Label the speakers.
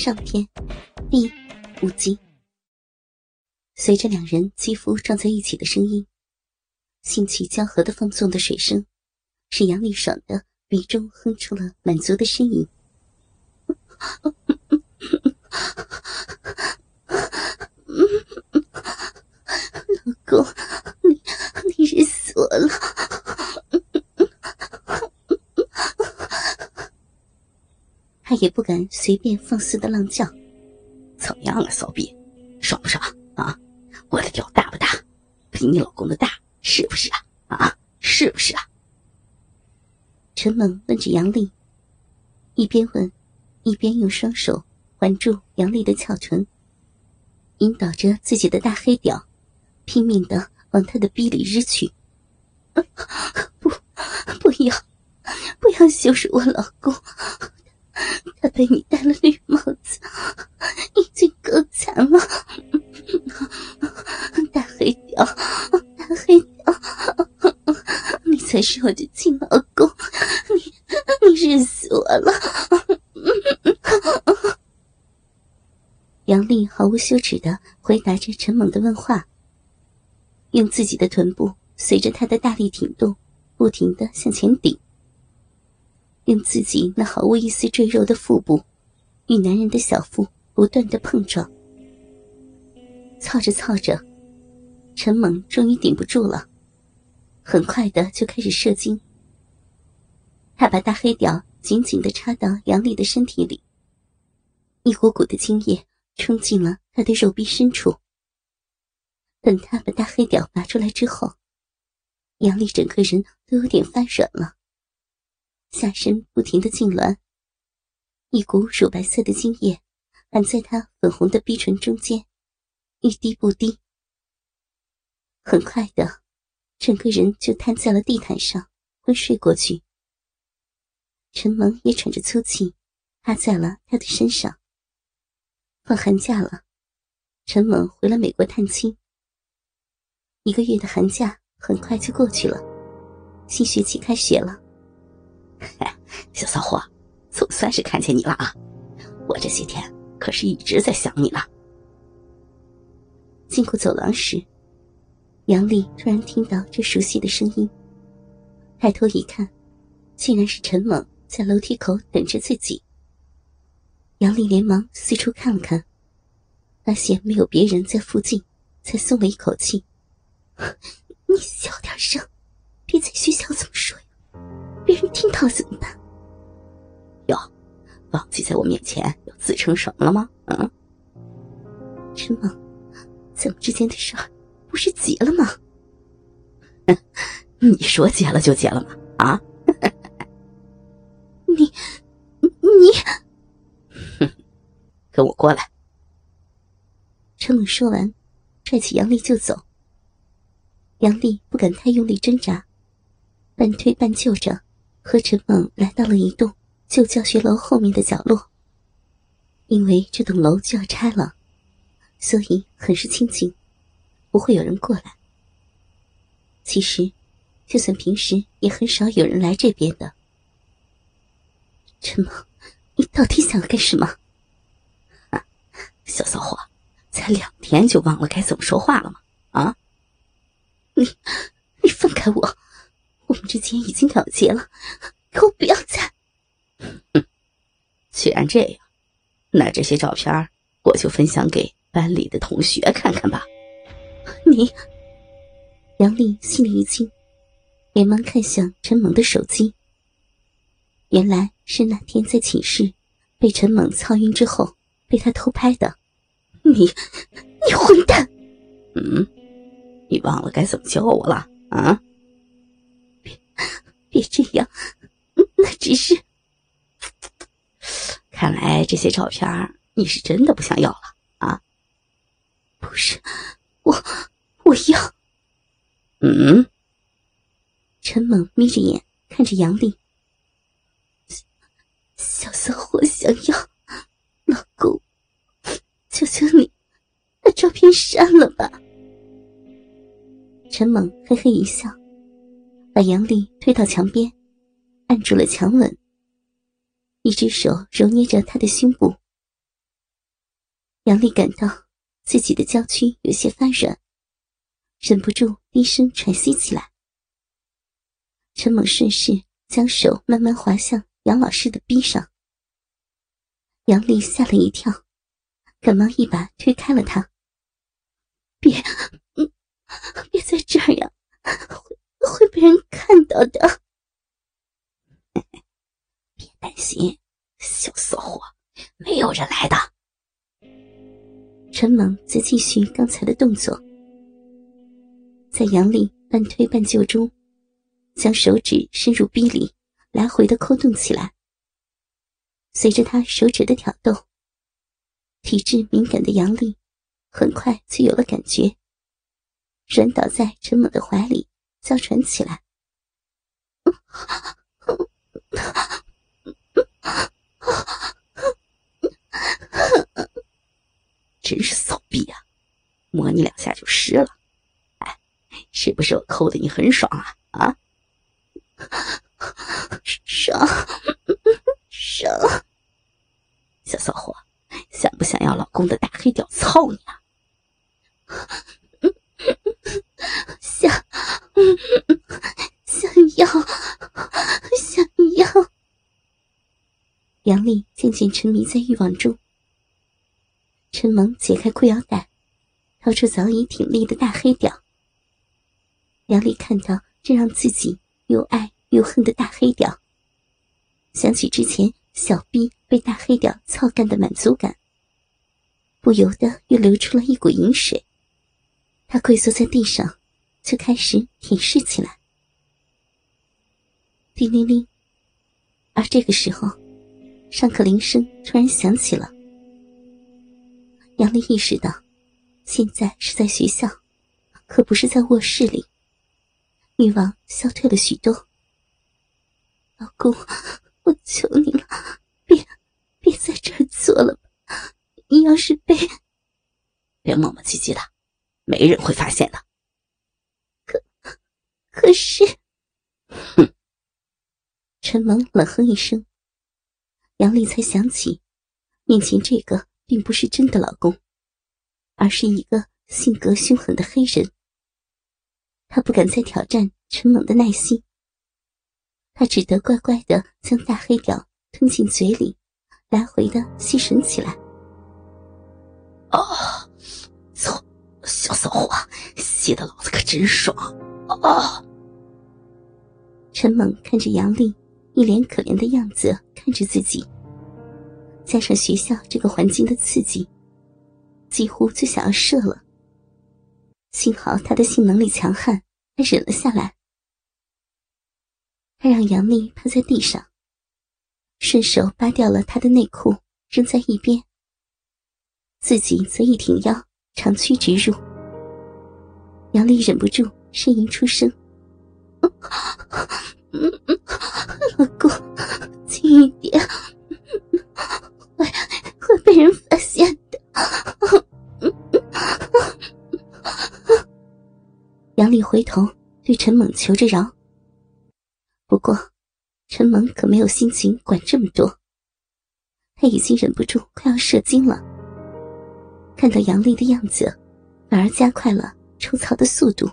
Speaker 1: 上篇第五集。随着两人肌肤撞在一起的声音，性气交合的放纵的水声，使杨丽爽的鼻中哼出了满足的呻吟。老公，你你热死我了！他也不敢随便放肆的浪叫。
Speaker 2: 怎么样啊，骚逼，爽不爽啊？我的屌大不大？比你老公的大是不是啊？啊，是不是啊？
Speaker 1: 陈猛问着杨丽，一边问，一边用双手环住杨丽的翘唇，引导着自己的大黑屌，拼命的往她的逼里日去。不，不要，不要羞辱我老公！他被你戴了绿帽子，已经够惨了。大黑屌，大黑屌，你才是我的亲老公，你你日死我了！杨丽毫无羞耻的回答着陈猛的问话，用自己的臀部随着他的大力挺动，不停的向前顶。用自己那毫无一丝赘肉的腹部，与男人的小腹不断的碰撞，操着操着，陈猛终于顶不住了，很快的就开始射精。他把大黑屌紧紧的插到杨丽的身体里，一股股的精液冲进了他的肉壁深处。等他把大黑屌拔出来之后，杨丽整个人都有点发软了。下身不停的痉挛，一股乳白色的精液含在她粉红的逼唇中间，一滴不滴。很快的，整个人就瘫在了地毯上，昏睡过去。陈萌也喘着粗气，趴在了他的身上。放寒假了，陈猛回了美国探亲。一个月的寒假很快就过去了，新学期开学了。
Speaker 2: 小骚货，总算是看见你了啊！我这些天可是一直在想你了。
Speaker 1: 经过走廊时，杨丽突然听到这熟悉的声音，抬头一看，竟然是陈猛在楼梯口等着自己。杨丽连忙四处看了看，发现没有别人在附近，才松了一口气。你小在
Speaker 2: 我面前又自称什么了吗？嗯，
Speaker 1: 陈猛，咱们之间的事不是结了吗？
Speaker 2: 你说结了就结了吗？啊？
Speaker 1: 你，你，
Speaker 2: 哼，跟我过来。
Speaker 1: 陈猛说完，拽起杨丽就走。杨丽不敢太用力挣扎，半推半就着。和陈猛来到了一栋旧教学楼后面的角落。因为这栋楼就要拆了，所以很是清静，不会有人过来。其实，就算平时也很少有人来这边的。陈梦，你到底想要干什么？
Speaker 2: 啊，小骚货，才两天就忘了该怎么说话了吗？啊！
Speaker 1: 你，你放开我！我们之间已经了结了，可我不要再。
Speaker 2: 既然这样，那这些照片我就分享给班里的同学看看吧。
Speaker 1: 你，杨丽心里一惊，连忙看向陈猛的手机。原来是那天在寝室被陈猛操晕之后被他偷拍的。你，你混蛋！
Speaker 2: 嗯，你忘了该怎么叫我了啊？
Speaker 1: 别别这样，那只是。
Speaker 2: 看来这些照片你是真的不想要了啊？
Speaker 1: 不是，我我要。
Speaker 2: 嗯。
Speaker 1: 陈猛眯着眼看着杨丽，小骚货想要，老公，求求你，把照片删了吧。陈猛嘿嘿一笑。把杨丽推到墙边，按住了墙吻。一只手揉捏着他的胸部，杨丽感到自己的娇躯有些发软，忍不住低声喘息起来。陈猛顺势将手慢慢滑向杨老师的臂上，杨丽吓了一跳，赶忙一把推开了他：“别，别在这儿呀，会会被人看到的。
Speaker 2: 别担心，小骚货，没有人来的。”
Speaker 1: 陈猛则继续刚才的动作，在杨丽半推半就中，将手指伸入逼里，来回的抠动起来。随着他手指的挑动，体质敏感的杨丽很快就有了感觉，软倒在陈猛的怀里，娇喘起来。
Speaker 2: 真是骚逼啊！摸你两下就湿了，哎，是不是我抠的你很爽啊？啊，
Speaker 1: 爽爽！
Speaker 2: 小骚货，想不想要老公的大黑屌操你啊？
Speaker 1: 想，想要，想要。杨丽渐渐沉迷在欲望中。陈蒙解开裤腰带，掏出早已挺立的大黑屌。杨丽看到这让自己又爱又恨的大黑屌，想起之前小臂被大黑屌操干的满足感，不由得又流出了一股淫水。他跪坐在地上，就开始舔舐起来。叮铃铃，而这个时候，上课铃声突然响起了。杨丽意识到，现在是在学校，可不是在卧室里。欲望消退了许多。老公，我求你了，别别在这儿做了吧！你要是被……
Speaker 2: 别磨磨唧唧的，没人会发现的。
Speaker 1: 可可是……
Speaker 2: 哼！
Speaker 1: 陈蒙冷哼一声，杨丽才想起，面前这个。并不是真的老公，而是一个性格凶狠的黑人。他不敢再挑战陈猛的耐心，他只得乖乖的将大黑屌吞进嘴里，来回的吸吮起来。
Speaker 2: 啊，操，小骚货，吸的老子可真爽！啊。
Speaker 1: 陈猛看着杨丽一脸可怜的样子，看着自己。加上学校这个环境的刺激，几乎就想要射了。幸好他的性能力强悍，他忍了下来。他让杨丽趴在地上，顺手扒掉了她的内裤，扔在一边。自己则一挺腰，长驱直入。杨丽忍不住呻吟出声：“老公，轻一点。”会会被人发现的。杨丽回头对陈猛求着饶，不过陈猛可没有心情管这么多，他已经忍不住快要射精了。看到杨丽的样子，反而加快了抽槽的速度。